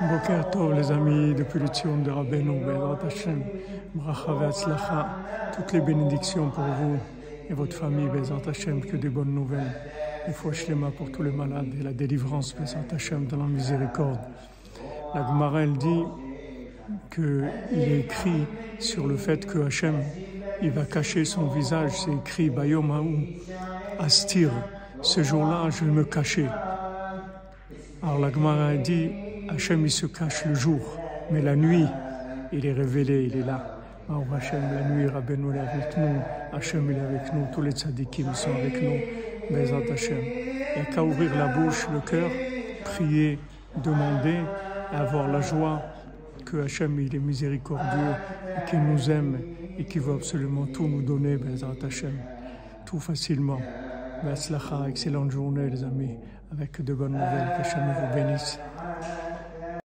Boker Tov, les amis, depuis le de Rabbeinu, Bezrat Hashem, Bracha Ve'atzlacha, toutes les bénédictions pour vous et votre famille, Bezrat Hashem, que des bonnes nouvelles. Et foi Shlema pour tous les malades et la délivrance, Bezrat Hashem, dans la miséricorde. La Gemara, elle dit qu'il est écrit sur le fait que Hashem, il va cacher son visage, c'est écrit Bayom Haou, Astir, ce jour-là, je vais me cacher. Alors la Gemara dit Hachem, il se cache le jour, mais la nuit, il est révélé, il est là. Alors Hachem, la nuit, Rabbeinu est avec nous, Hachem, il est avec nous, tous les tzadikim sont avec nous, Hachem. Il n'y a qu'à ouvrir la bouche, le cœur, prier, demander, avoir la joie que Hachem, il est miséricordieux, qu'il nous aime, et qu'il veut absolument tout nous donner, Bezat Hachem, tout facilement. Excellente journée, les amis, avec de bonnes nouvelles. Hachem vous bénisse.